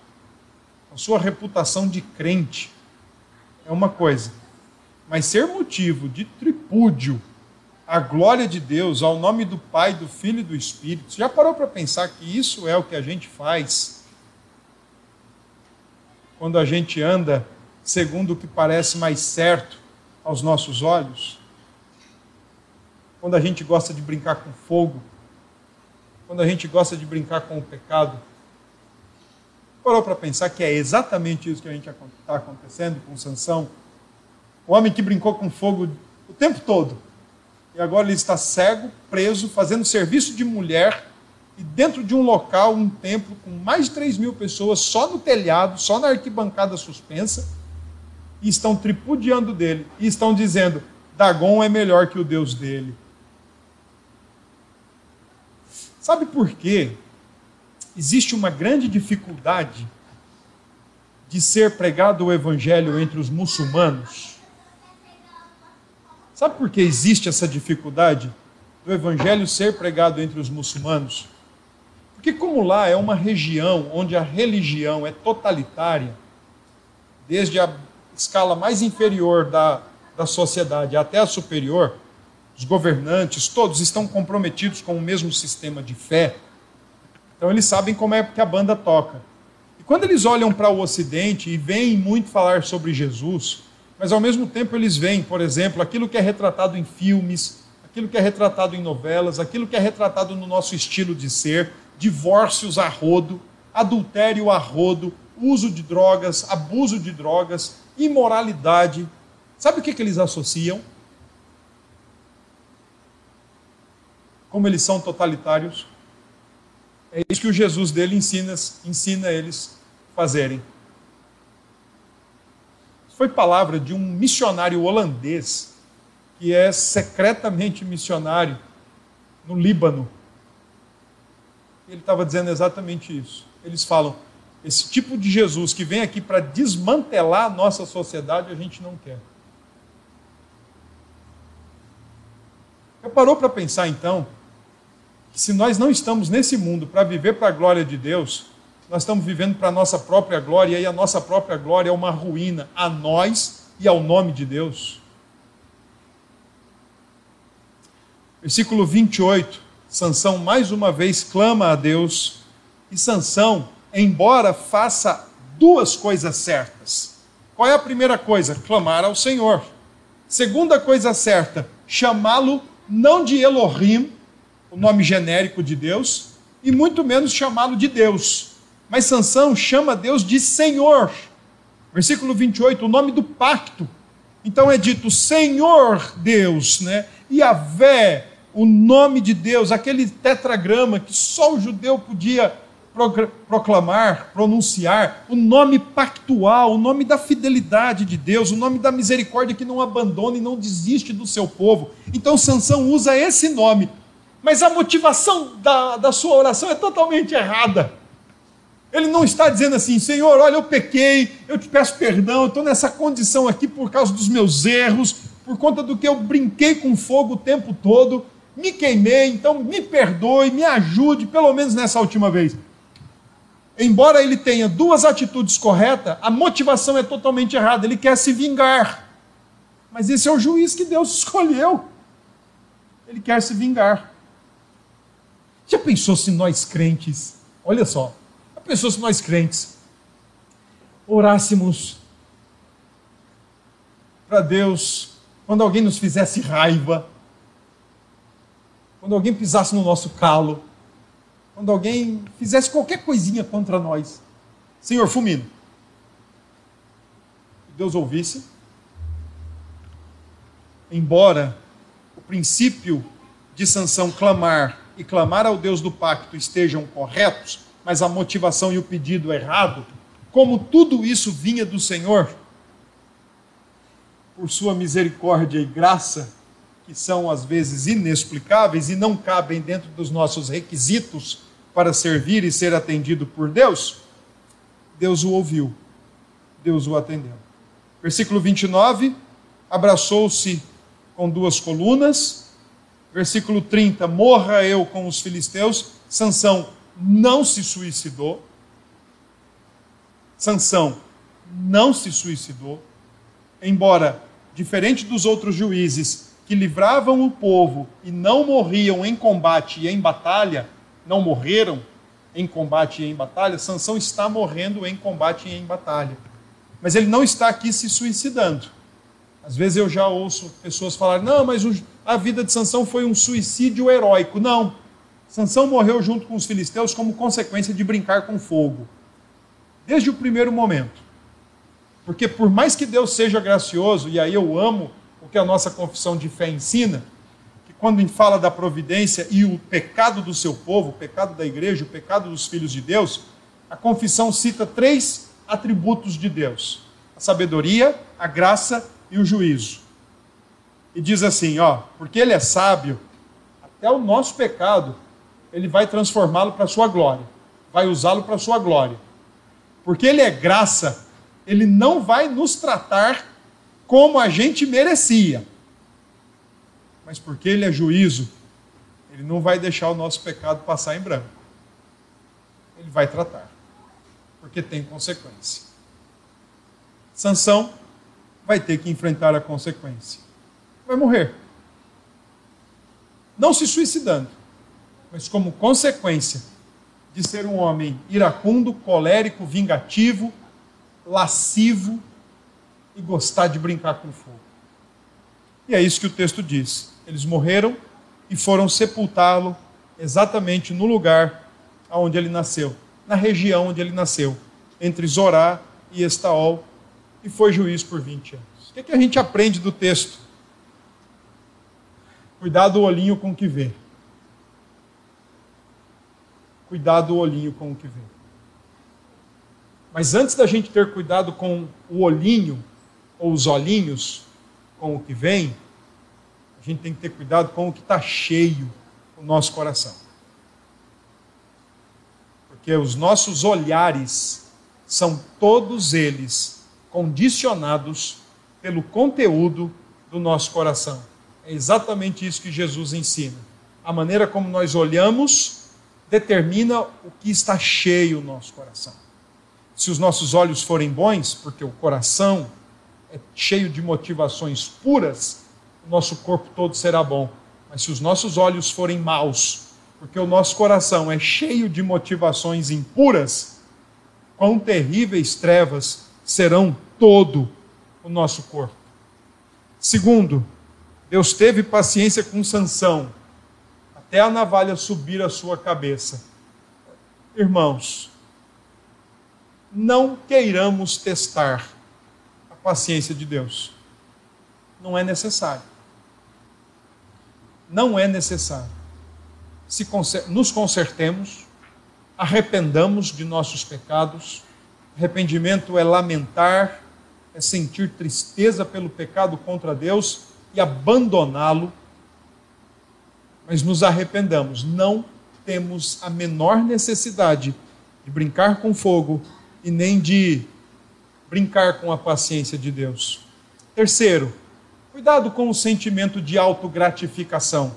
a sua reputação de crente, é uma coisa, mas ser motivo de tripúdio à glória de Deus, ao nome do Pai, do Filho e do Espírito, já parou para pensar que isso é o que a gente faz quando a gente anda segundo o que parece mais certo aos nossos olhos, quando a gente gosta de brincar com fogo, quando a gente gosta de brincar com o pecado, parou para pensar que é exatamente isso que a gente está acontecendo com Sansão? O homem que brincou com fogo o tempo todo, e agora ele está cego, preso, fazendo serviço de mulher, e dentro de um local, um templo com mais de 3 mil pessoas, só no telhado, só na arquibancada suspensa, e estão tripudiando dele e estão dizendo: Dagon é melhor que o Deus dele. Sabe por quê? Existe uma grande dificuldade de ser pregado o evangelho entre os muçulmanos. Sabe por que existe essa dificuldade do evangelho ser pregado entre os muçulmanos? Porque, como lá é uma região onde a religião é totalitária, desde a escala mais inferior da, da sociedade até a superior, os governantes, todos estão comprometidos com o mesmo sistema de fé. Então eles sabem como é que a banda toca. E quando eles olham para o Ocidente e veem muito falar sobre Jesus, mas ao mesmo tempo eles veem, por exemplo, aquilo que é retratado em filmes, aquilo que é retratado em novelas, aquilo que é retratado no nosso estilo de ser, divórcios a rodo, adultério a rodo, uso de drogas, abuso de drogas, imoralidade. Sabe o que, que eles associam? Como eles são totalitários. É isso que o Jesus dele ensina, ensina eles fazerem. Foi palavra de um missionário holandês que é secretamente missionário no Líbano. Ele estava dizendo exatamente isso. Eles falam: esse tipo de Jesus que vem aqui para desmantelar a nossa sociedade, a gente não quer. Eu parou para pensar então que se nós não estamos nesse mundo para viver para a glória de Deus, nós estamos vivendo para a nossa própria glória e a nossa própria glória é uma ruína a nós e ao nome de Deus. Versículo 28, Sansão mais uma vez clama a Deus, e Sansão, embora faça duas coisas certas. Qual é a primeira coisa? Clamar ao Senhor. Segunda coisa certa, chamá-lo não de Elohim, o nome genérico de Deus, e muito menos chamá-lo de Deus. Mas Sansão chama Deus de Senhor. Versículo 28, o nome do pacto. Então é dito Senhor Deus, né? Yahvé, o nome de Deus, aquele tetragrama que só o judeu podia proclamar, pronunciar, o nome pactual, o nome da fidelidade de Deus, o nome da misericórdia que não abandona e não desiste do seu povo. Então Sansão usa esse nome, mas a motivação da, da sua oração é totalmente errada. Ele não está dizendo assim, Senhor, olha, eu pequei, eu te peço perdão, eu estou nessa condição aqui por causa dos meus erros, por conta do que eu brinquei com fogo o tempo todo, me queimei, então me perdoe, me ajude, pelo menos nessa última vez. Embora ele tenha duas atitudes corretas, a motivação é totalmente errada, ele quer se vingar. Mas esse é o juiz que Deus escolheu. Ele quer se vingar. Já pensou se nós crentes, olha só, Pessoas nós crentes orássemos para Deus quando alguém nos fizesse raiva, quando alguém pisasse no nosso calo, quando alguém fizesse qualquer coisinha contra nós. Senhor, fulmino. Deus ouvisse. Embora o princípio de sanção clamar e clamar ao Deus do pacto estejam corretos, mas a motivação e o pedido errado, como tudo isso vinha do Senhor, por sua misericórdia e graça, que são às vezes inexplicáveis e não cabem dentro dos nossos requisitos para servir e ser atendido por Deus, Deus o ouviu, Deus o atendeu. Versículo 29, abraçou-se com duas colunas. Versículo 30, morra eu com os filisteus. Sansão não se suicidou. Sansão não se suicidou, embora diferente dos outros juízes que livravam o povo e não morriam em combate e em batalha, não morreram em combate e em batalha, Sansão está morrendo em combate e em batalha. Mas ele não está aqui se suicidando. Às vezes eu já ouço pessoas falar: "Não, mas a vida de Sansão foi um suicídio heróico". Não. Sansão morreu junto com os filisteus como consequência de brincar com fogo. Desde o primeiro momento. Porque por mais que Deus seja gracioso, e aí eu amo o que a nossa confissão de fé ensina, que quando fala da providência e o pecado do seu povo, o pecado da igreja, o pecado dos filhos de Deus, a confissão cita três atributos de Deus: a sabedoria, a graça e o juízo. E diz assim, ó, porque ele é sábio, até o nosso pecado ele vai transformá-lo para a sua glória, vai usá-lo para a sua glória. Porque ele é graça, ele não vai nos tratar como a gente merecia. Mas porque ele é juízo, ele não vai deixar o nosso pecado passar em branco. Ele vai tratar, porque tem consequência. Sansão vai ter que enfrentar a consequência. Vai morrer. Não se suicidando mas como consequência de ser um homem iracundo, colérico, vingativo, lascivo e gostar de brincar com fogo. E é isso que o texto diz. Eles morreram e foram sepultá-lo exatamente no lugar onde ele nasceu, na região onde ele nasceu, entre Zorá e Estaol, e foi juiz por 20 anos. O que, é que a gente aprende do texto? Cuidado o olhinho com o que vê cuidado do olhinho com o que vê. Mas antes da gente ter cuidado com o olhinho, ou os olhinhos com o que vem, a gente tem que ter cuidado com o que está cheio o nosso coração. Porque os nossos olhares são todos eles condicionados pelo conteúdo do nosso coração. É exatamente isso que Jesus ensina. A maneira como nós olhamos determina o que está cheio o nosso coração. Se os nossos olhos forem bons, porque o coração é cheio de motivações puras, o nosso corpo todo será bom. Mas se os nossos olhos forem maus, porque o nosso coração é cheio de motivações impuras, quão terríveis trevas serão todo o nosso corpo. Segundo, Deus teve paciência com Sansão, até a navalha subir a sua cabeça. Irmãos, não queiramos testar a paciência de Deus. Não é necessário. Não é necessário. Se nos consertemos, arrependamos de nossos pecados. Arrependimento é lamentar, é sentir tristeza pelo pecado contra Deus e abandoná-lo, mas nos arrependamos. Não temos a menor necessidade de brincar com fogo e nem de brincar com a paciência de Deus. Terceiro, cuidado com o sentimento de autogratificação.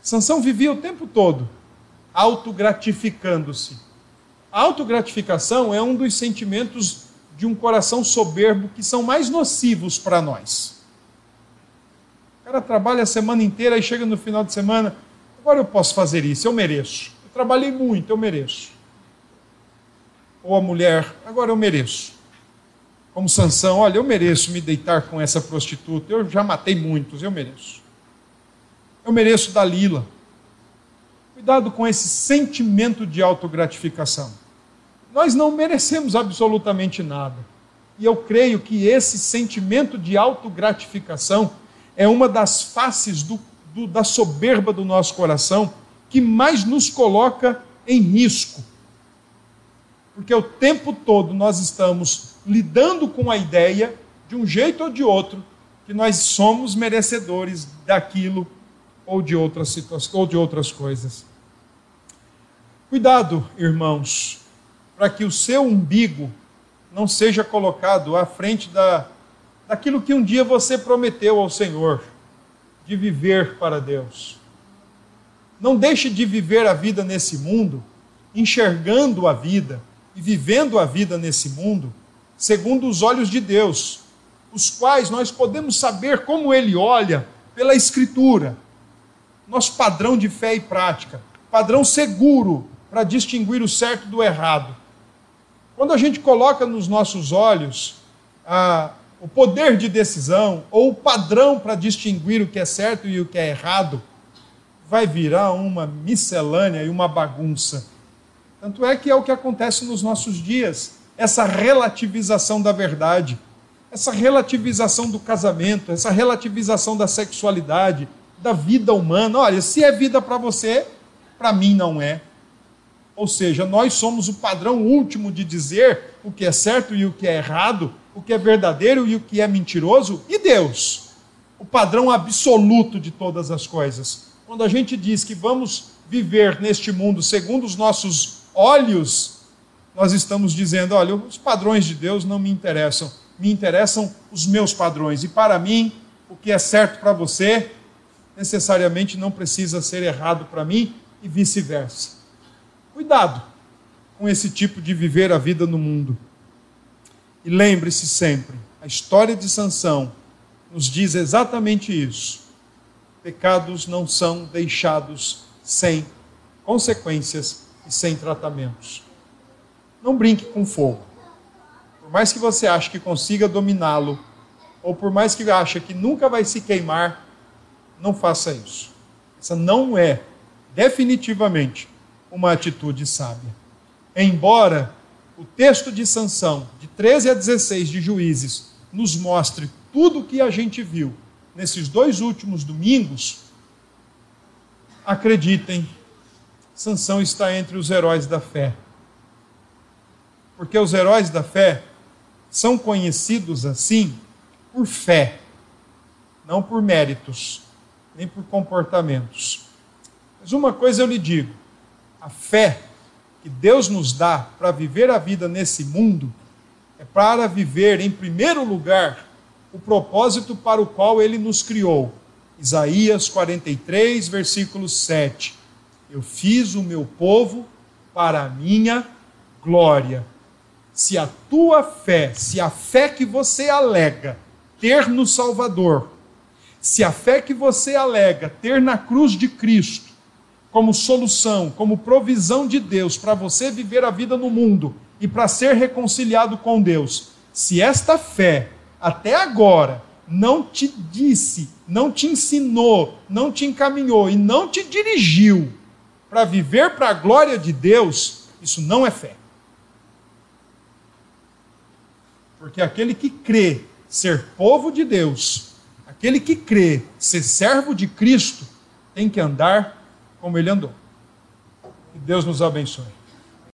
Sansão vivia o tempo todo autogratificando-se. A autogratificação é um dos sentimentos de um coração soberbo que são mais nocivos para nós cara trabalha a semana inteira e chega no final de semana, agora eu posso fazer isso, eu mereço. Eu trabalhei muito, eu mereço. Ou a mulher, agora eu mereço. Como Sansão, olha, eu mereço me deitar com essa prostituta, eu já matei muitos, eu mereço. Eu mereço Dalila. Cuidado com esse sentimento de autogratificação. Nós não merecemos absolutamente nada. E eu creio que esse sentimento de autogratificação é uma das faces do, do, da soberba do nosso coração que mais nos coloca em risco. Porque o tempo todo nós estamos lidando com a ideia, de um jeito ou de outro, que nós somos merecedores daquilo ou de outras situações ou de outras coisas. Cuidado, irmãos, para que o seu umbigo não seja colocado à frente da daquilo que um dia você prometeu ao Senhor, de viver para Deus. Não deixe de viver a vida nesse mundo, enxergando a vida e vivendo a vida nesse mundo, segundo os olhos de Deus, os quais nós podemos saber como Ele olha pela Escritura, nosso padrão de fé e prática, padrão seguro para distinguir o certo do errado. Quando a gente coloca nos nossos olhos a, o poder de decisão ou o padrão para distinguir o que é certo e o que é errado, vai virar uma miscelânea e uma bagunça. Tanto é que é o que acontece nos nossos dias, essa relativização da verdade, essa relativização do casamento, essa relativização da sexualidade, da vida humana. Olha, se é vida para você, para mim não é. Ou seja, nós somos o padrão último de dizer o que é certo e o que é errado, o que é verdadeiro e o que é mentiroso, e Deus, o padrão absoluto de todas as coisas. Quando a gente diz que vamos viver neste mundo segundo os nossos olhos, nós estamos dizendo: olha, os padrões de Deus não me interessam, me interessam os meus padrões, e para mim, o que é certo para você, necessariamente não precisa ser errado para mim, e vice-versa. Cuidado com esse tipo de viver a vida no mundo. E lembre-se sempre, a história de Sansão nos diz exatamente isso. Pecados não são deixados sem consequências e sem tratamentos. Não brinque com fogo. Por mais que você ache que consiga dominá-lo, ou por mais que ache que nunca vai se queimar, não faça isso. Essa não é definitivamente uma atitude sábia. Embora o texto de Sansão, de 13 a 16 de Juízes, nos mostre tudo o que a gente viu nesses dois últimos domingos, acreditem, Sansão está entre os heróis da fé. Porque os heróis da fé são conhecidos assim por fé, não por méritos, nem por comportamentos. Mas uma coisa eu lhe digo: a fé que Deus nos dá para viver a vida nesse mundo é para viver, em primeiro lugar, o propósito para o qual ele nos criou. Isaías 43, versículo 7. Eu fiz o meu povo para a minha glória. Se a tua fé, se a fé que você alega ter no Salvador, se a fé que você alega ter na cruz de Cristo, como solução, como provisão de Deus para você viver a vida no mundo e para ser reconciliado com Deus, se esta fé até agora não te disse, não te ensinou, não te encaminhou e não te dirigiu para viver para a glória de Deus, isso não é fé. Porque aquele que crê ser povo de Deus, aquele que crê ser servo de Cristo, tem que andar como ele andou. Que Deus nos abençoe.